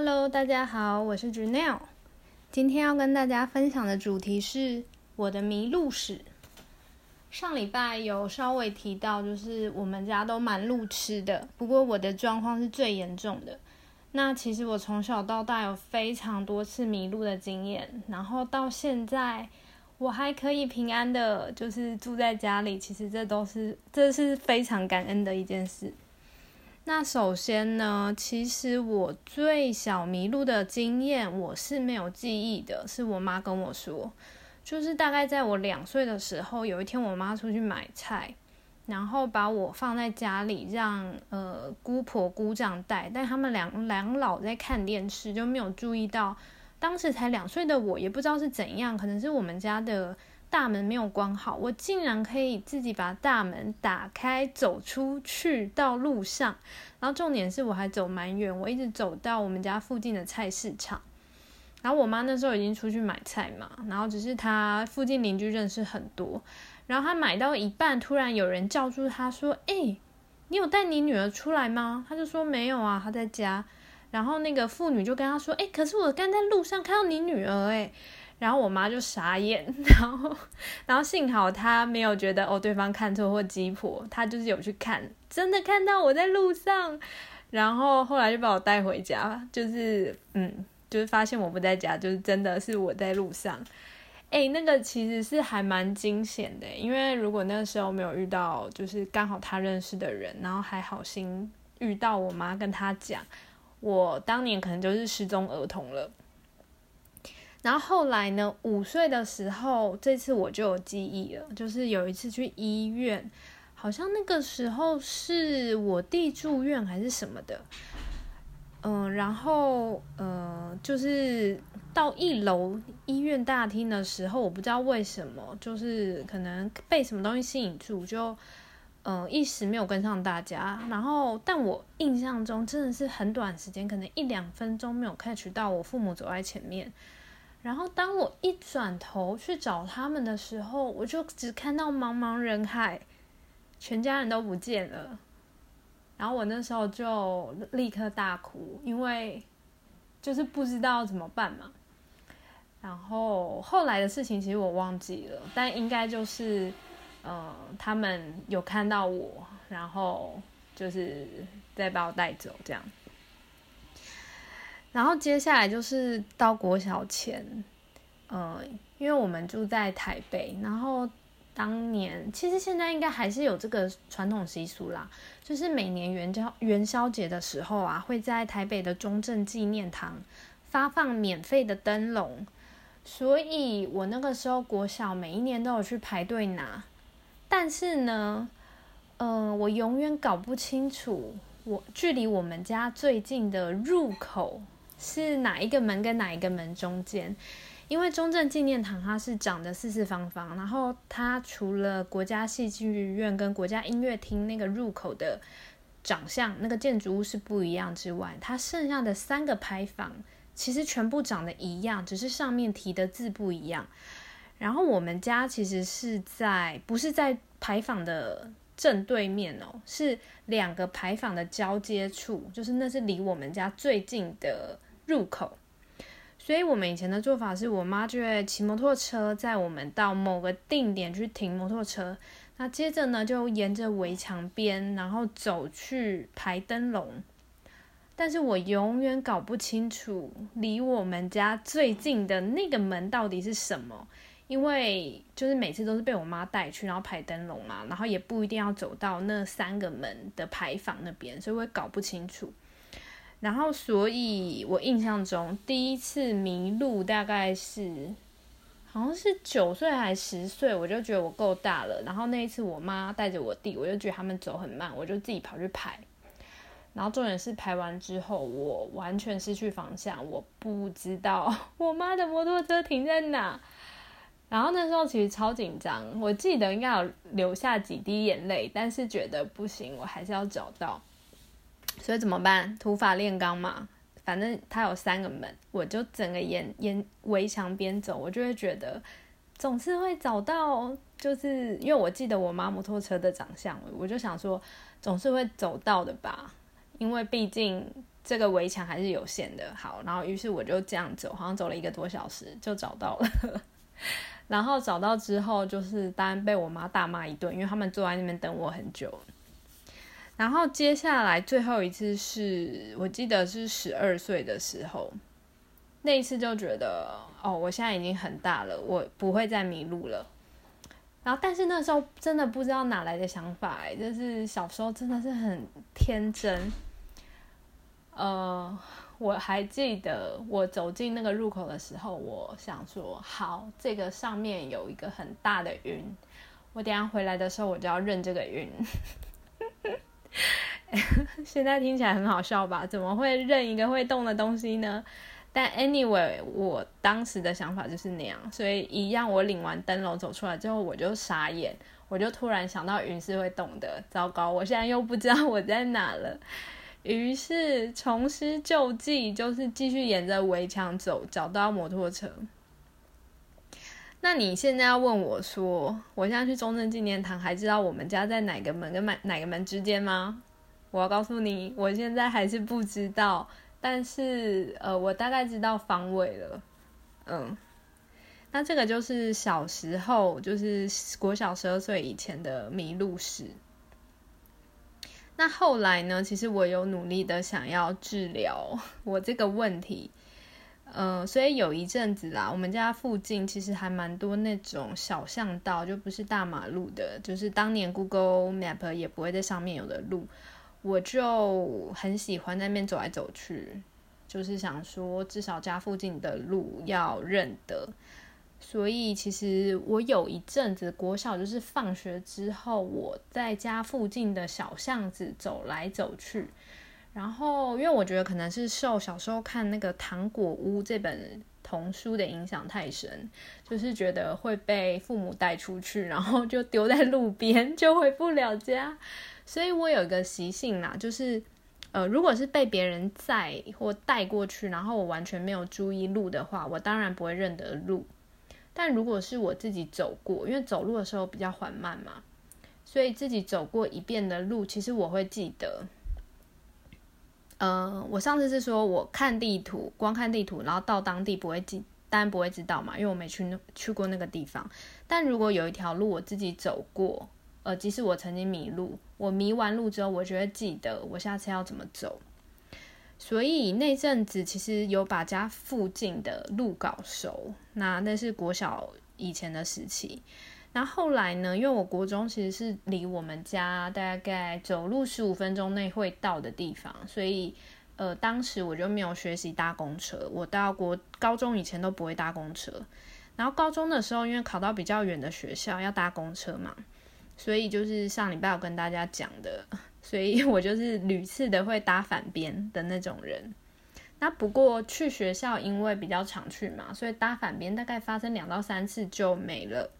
Hello，大家好，我是 Janelle。今天要跟大家分享的主题是我的迷路史。上礼拜有稍微提到，就是我们家都蛮路痴的，不过我的状况是最严重的。那其实我从小到大有非常多次迷路的经验，然后到现在我还可以平安的，就是住在家里。其实这都是这是非常感恩的一件事。那首先呢，其实我最小迷路的经验我是没有记忆的，是我妈跟我说，就是大概在我两岁的时候，有一天我妈出去买菜，然后把我放在家里，让呃姑婆姑丈带，但他们两两老在看电视，就没有注意到，当时才两岁的我也不知道是怎样，可能是我们家的。大门没有关好，我竟然可以自己把大门打开，走出去到路上。然后重点是我还走蛮远，我一直走到我们家附近的菜市场。然后我妈那时候已经出去买菜嘛，然后只是她附近邻居认识很多。然后她买到一半，突然有人叫住她说：“哎，你有带你女儿出来吗？”她就说：“没有啊，她在家。”然后那个妇女就跟她说：“哎，可是我刚在路上看到你女儿，哎。”然后我妈就傻眼，然后，然后幸好她没有觉得哦对方看错或鸡婆，她就是有去看，真的看到我在路上，然后后来就把我带回家，就是嗯，就是发现我不在家，就是真的是我在路上，哎，那个其实是还蛮惊险的，因为如果那个时候没有遇到，就是刚好他认识的人，然后还好心遇到我妈跟他讲，我当年可能就是失踪儿童了。然后后来呢？五岁的时候，这次我就有记忆了，就是有一次去医院，好像那个时候是我弟住院还是什么的，嗯，然后呃，就是到一楼医院大厅的时候，我不知道为什么，就是可能被什么东西吸引住，就嗯一时没有跟上大家。然后，但我印象中真的是很短时间，可能一两分钟没有 catch 到我父母走在前面。然后当我一转头去找他们的时候，我就只看到茫茫人海，全家人都不见了。然后我那时候就立刻大哭，因为就是不知道怎么办嘛。然后后来的事情其实我忘记了，但应该就是，呃，他们有看到我，然后就是再把我带走这样。然后接下来就是到国小前，呃，因为我们住在台北，然后当年其实现在应该还是有这个传统习俗啦，就是每年元宵元宵节的时候啊，会在台北的中正纪念堂发放免费的灯笼，所以我那个时候国小每一年都有去排队拿，但是呢，呃，我永远搞不清楚我距离我们家最近的入口。是哪一个门跟哪一个门中间？因为中正纪念堂它是长得四四方方，然后它除了国家戏剧院跟国家音乐厅那个入口的长相，那个建筑物是不一样之外，它剩下的三个牌坊其实全部长得一样，只是上面题的字不一样。然后我们家其实是在不是在牌坊的。正对面哦，是两个牌坊的交接处，就是那是离我们家最近的入口。所以，我们以前的做法是，我妈就会骑摩托车载我们到某个定点去停摩托车，那接着呢，就沿着围墙边，然后走去排灯笼。但是我永远搞不清楚离我们家最近的那个门到底是什么。因为就是每次都是被我妈带去，然后排灯笼嘛，然后也不一定要走到那三个门的牌坊那边，所以我也搞不清楚。然后，所以我印象中第一次迷路大概是好像是九岁还是十岁，我就觉得我够大了。然后那一次我妈带着我弟，我就觉得他们走很慢，我就自己跑去排。然后重点是排完之后，我完全失去方向，我不知道 我妈的摩托车停在哪。然后那时候其实超紧张，我记得应该有流下几滴眼泪，但是觉得不行，我还是要找到。所以怎么办？土法炼钢嘛，反正它有三个门，我就整个沿沿围墙边走，我就会觉得总是会找到。就是因为我记得我妈摩托车的长相，我就想说总是会走到的吧，因为毕竟这个围墙还是有限的。好，然后于是我就这样走，好像走了一个多小时就找到了。然后找到之后，就是当然被我妈大骂一顿，因为他们坐在那边等我很久。然后接下来最后一次是我记得是十二岁的时候，那一次就觉得哦，我现在已经很大了，我不会再迷路了。然后但是那时候真的不知道哪来的想法，就是小时候真的是很天真。呃，我还记得我走进那个入口的时候，我想说，好，这个上面有一个很大的云，我等下回来的时候我就要认这个云。现在听起来很好笑吧？怎么会认一个会动的东西呢？但 anyway，我当时的想法就是那样，所以一样，我领完灯笼走出来之后，我就傻眼，我就突然想到云是会动的。糟糕，我现在又不知道我在哪了。于是重施旧技，就是继续沿着围墙走，找到摩托车。那你现在要问我说，我现在去中正纪念堂，还知道我们家在哪个门跟哪哪个门之间吗？我要告诉你，我现在还是不知道，但是呃，我大概知道方位了。嗯，那这个就是小时候，就是国小十二岁以前的迷路史。那后来呢？其实我有努力的想要治疗我这个问题。呃，所以有一阵子啦，我们家附近其实还蛮多那种小巷道，就不是大马路的，就是当年 Google Map 也不会在上面有的路，我就很喜欢在那边走来走去，就是想说至少家附近的路要认得。所以其实我有一阵子国小就是放学之后，我在家附近的小巷子走来走去。然后，因为我觉得可能是受小时候看那个《糖果屋》这本童书的影响太深，就是觉得会被父母带出去，然后就丢在路边，就回不了家。所以我有一个习性啦，就是呃，如果是被别人载或带过去，然后我完全没有注意路的话，我当然不会认得路。但如果是我自己走过，因为走路的时候比较缓慢嘛，所以自己走过一遍的路，其实我会记得。呃，我上次是说，我看地图，光看地图，然后到当地不会记，当然不会知道嘛，因为我没去去过那个地方。但如果有一条路我自己走过，呃，即使我曾经迷路，我迷完路之后，我就会记得我下次要怎么走。所以那阵子其实有把家附近的路搞熟，那那是国小以前的时期。那后来呢？因为我国中其实是离我们家大概走路十五分钟内会到的地方，所以呃，当时我就没有学习搭公车。我到国高中以前都不会搭公车，然后高中的时候因为考到比较远的学校要搭公车嘛，所以就是上礼拜我跟大家讲的，所以我就是屡次的会搭反边的那种人。那不过去学校因为比较常去嘛，所以搭反边大概发生两到三次就没了。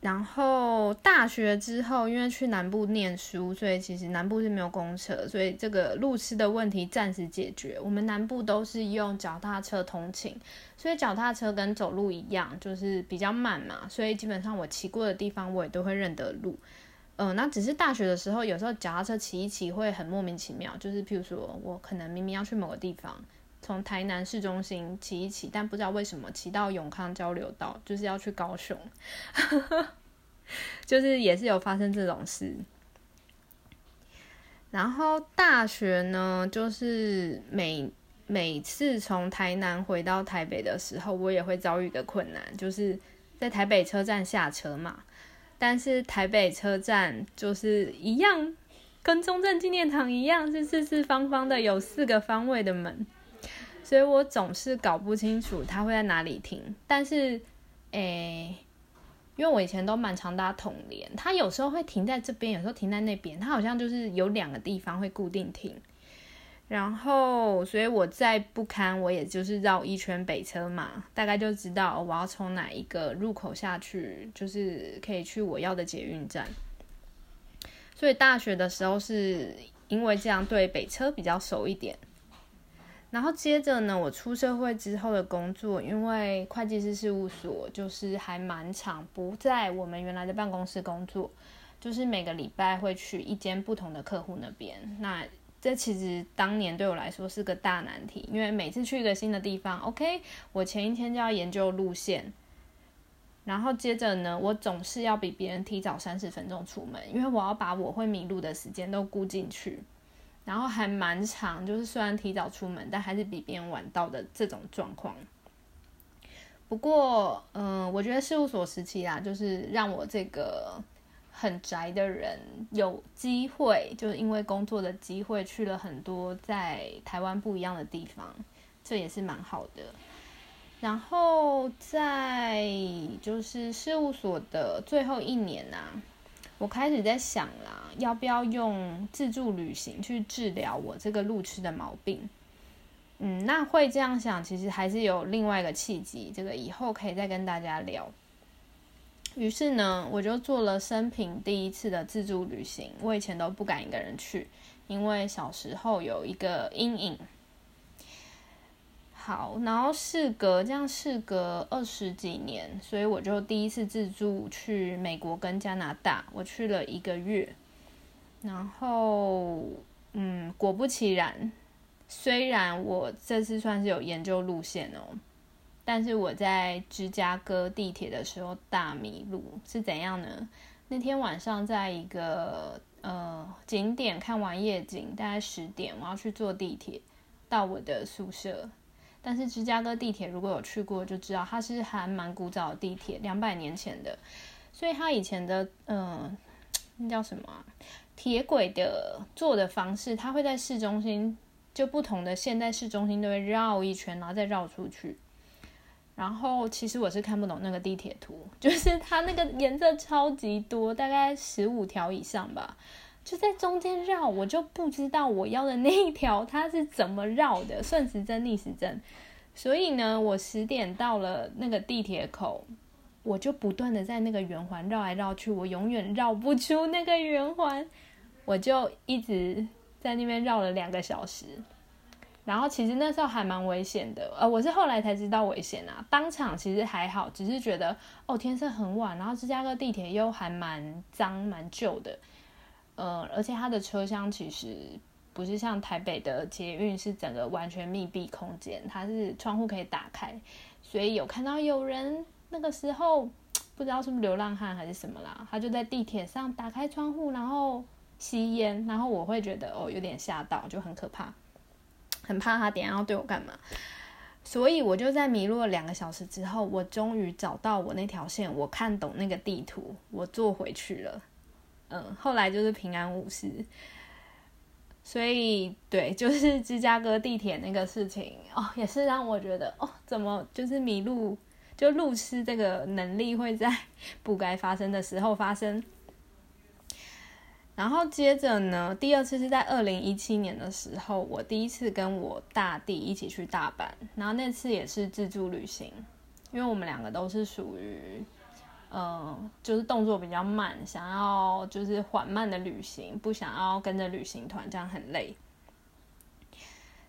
然后大学之后，因为去南部念书，所以其实南部是没有公车，所以这个路痴的问题暂时解决。我们南部都是用脚踏车通勤，所以脚踏车跟走路一样，就是比较慢嘛，所以基本上我骑过的地方，我也都会认得路。嗯，那只是大学的时候，有时候脚踏车骑一骑会很莫名其妙，就是譬如说我可能明明要去某个地方，从台南市中心骑一骑，但不知道为什么骑到永康交流道，就是要去高雄。就是也是有发生这种事，然后大学呢，就是每每次从台南回到台北的时候，我也会遭遇一个困难，就是在台北车站下车嘛。但是台北车站就是一样，跟中正纪念堂一样，是四四方方的，有四个方位的门，所以我总是搞不清楚它会在哪里停。但是，诶。因为我以前都蛮常搭统联，它有时候会停在这边，有时候停在那边，它好像就是有两个地方会固定停。然后，所以我再不堪，我也就是绕一圈北车嘛，大概就知道我要从哪一个入口下去，就是可以去我要的捷运站。所以大学的时候是因为这样对北车比较熟一点。然后接着呢，我出社会之后的工作，因为会计师事务所就是还蛮长，不在我们原来的办公室工作，就是每个礼拜会去一间不同的客户那边。那这其实当年对我来说是个大难题，因为每次去一个新的地方，OK，我前一天就要研究路线，然后接着呢，我总是要比别人提早三十分钟出门，因为我要把我会迷路的时间都估进去。然后还蛮长，就是虽然提早出门，但还是比别人晚到的这种状况。不过，嗯，我觉得事务所时期啦，就是让我这个很宅的人有机会，就是因为工作的机会去了很多在台湾不一样的地方，这也是蛮好的。然后在就是事务所的最后一年呐。我开始在想啦，要不要用自助旅行去治疗我这个路痴的毛病？嗯，那会这样想，其实还是有另外一个契机，这个以后可以再跟大家聊。于是呢，我就做了生平第一次的自助旅行。我以前都不敢一个人去，因为小时候有一个阴影。好，然后事隔这样事隔二十几年，所以我就第一次自助去美国跟加拿大，我去了一个月。然后，嗯，果不其然，虽然我这次算是有研究路线哦，但是我在芝加哥地铁的时候大迷路，是怎样呢？那天晚上在一个呃景点看完夜景，大概十点，我要去坐地铁到我的宿舍。但是芝加哥地铁如果有去过就知道，它是还蛮古早的地铁，两百年前的，所以它以前的嗯，那叫什么铁轨的坐的方式，它会在市中心，就不同的现代市中心都会绕一圈，然后再绕出去。然后其实我是看不懂那个地铁图，就是它那个颜色超级多，大概十五条以上吧。就在中间绕，我就不知道我要的那一条它是怎么绕的，顺时针逆时针。所以呢，我十点到了那个地铁口，我就不断的在那个圆环绕来绕去，我永远绕不出那个圆环，我就一直在那边绕了两个小时。然后其实那时候还蛮危险的，呃，我是后来才知道危险啊。当场其实还好，只是觉得哦天色很晚，然后芝加哥地铁又还蛮脏蛮旧的。呃，而且它的车厢其实不是像台北的捷运是整个完全密闭空间，它是窗户可以打开，所以有看到有人那个时候不知道是不是流浪汉还是什么啦，他就在地铁上打开窗户，然后吸烟，然后我会觉得哦有点吓到，就很可怕，很怕他等下要对我干嘛，所以我就在迷路了两个小时之后，我终于找到我那条线，我看懂那个地图，我坐回去了。嗯，后来就是平安无事，所以对，就是芝加哥地铁那个事情哦，也是让我觉得哦，怎么就是迷路，就路痴这个能力会在 不该发生的时候发生。然后接着呢，第二次是在二零一七年的时候，我第一次跟我大弟一起去大阪，然后那次也是自助旅行，因为我们两个都是属于。嗯，就是动作比较慢，想要就是缓慢的旅行，不想要跟着旅行团，这样很累。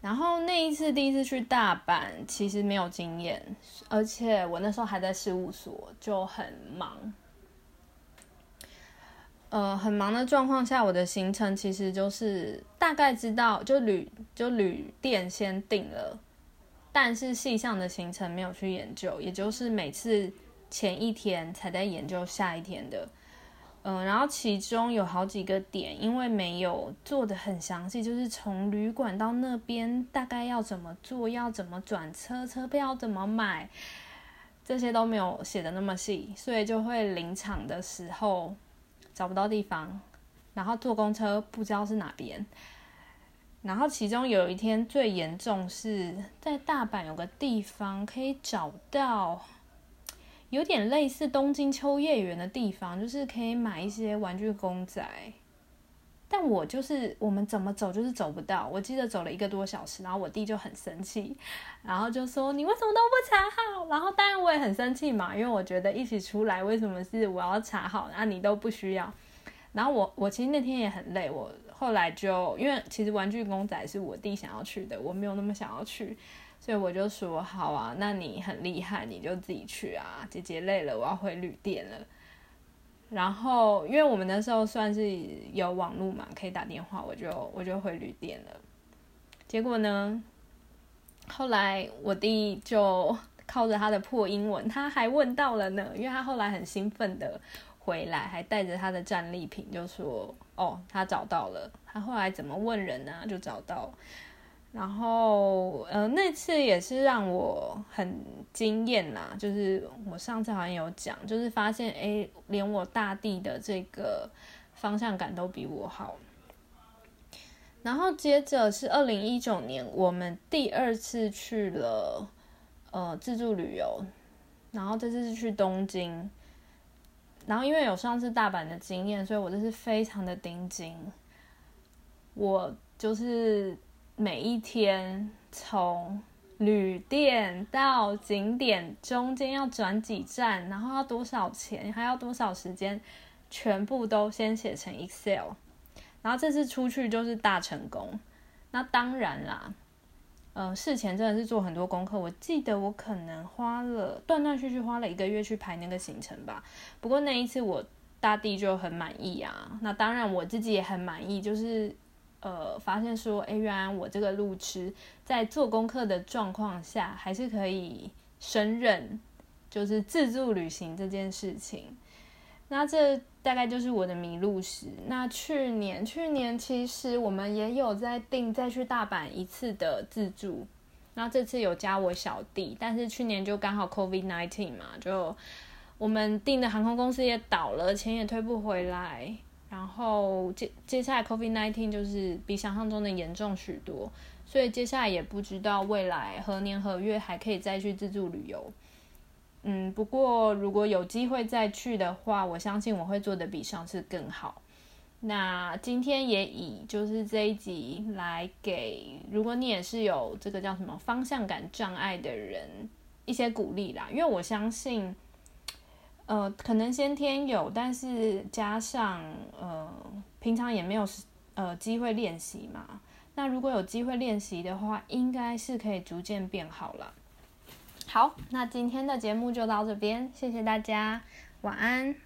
然后那一次第一次去大阪，其实没有经验，而且我那时候还在事务所，就很忙。呃，很忙的状况下，我的行程其实就是大概知道，就旅就旅店先定了，但是细项的行程没有去研究，也就是每次。前一天才在研究下一天的，嗯，然后其中有好几个点，因为没有做的很详细，就是从旅馆到那边大概要怎么做，要怎么转车，车票怎么买，这些都没有写的那么细，所以就会临场的时候找不到地方，然后坐公车不知道是哪边，然后其中有一天最严重是在大阪有个地方可以找到。有点类似东京秋叶原的地方，就是可以买一些玩具公仔，但我就是我们怎么走就是走不到。我记得走了一个多小时，然后我弟就很生气，然后就说你为什么都不查好？然后当然我也很生气嘛，因为我觉得一起出来为什么是我要查好，那你都不需要。然后我我其实那天也很累，我后来就因为其实玩具公仔是我弟想要去的，我没有那么想要去。所以我就说好啊，那你很厉害，你就自己去啊。姐姐累了，我要回旅店了。然后因为我们那时候算是有网络嘛，可以打电话，我就我就回旅店了。结果呢，后来我弟就靠着他的破英文，他还问到了呢，因为他后来很兴奋的回来，还带着他的战利品，就说：“哦，他找到了。”他后来怎么问人呢？就找到。然后，呃，那次也是让我很惊艳啦。就是我上次好像有讲，就是发现，哎，连我大地的这个方向感都比我好。然后接着是二零一九年，我们第二次去了，呃，自助旅游。然后这次是去东京。然后因为有上次大阪的经验，所以我这次非常的盯紧。我就是。每一天从旅店到景点中间要转几站，然后要多少钱，还要多少时间，全部都先写成 Excel。然后这次出去就是大成功。那当然啦，呃，事前真的是做很多功课。我记得我可能花了断断续续花了一个月去排那个行程吧。不过那一次我大弟就很满意啊。那当然我自己也很满意，就是。呃，发现说，哎，原来我这个路痴在做功课的状况下，还是可以胜任，就是自助旅行这件事情。那这大概就是我的迷路史。那去年，去年其实我们也有在订再去大阪一次的自助。那这次有加我小弟，但是去年就刚好 COVID nineteen 嘛，就我们订的航空公司也倒了，钱也退不回来。然后接接下来，COVID nineteen 就是比想象中的严重许多，所以接下来也不知道未来何年何月还可以再去自助旅游。嗯，不过如果有机会再去的话，我相信我会做的比上次更好。那今天也以就是这一集来给，如果你也是有这个叫什么方向感障碍的人一些鼓励啦，因为我相信。呃，可能先天有，但是加上呃，平常也没有呃机会练习嘛。那如果有机会练习的话，应该是可以逐渐变好了。好，那今天的节目就到这边，谢谢大家，晚安。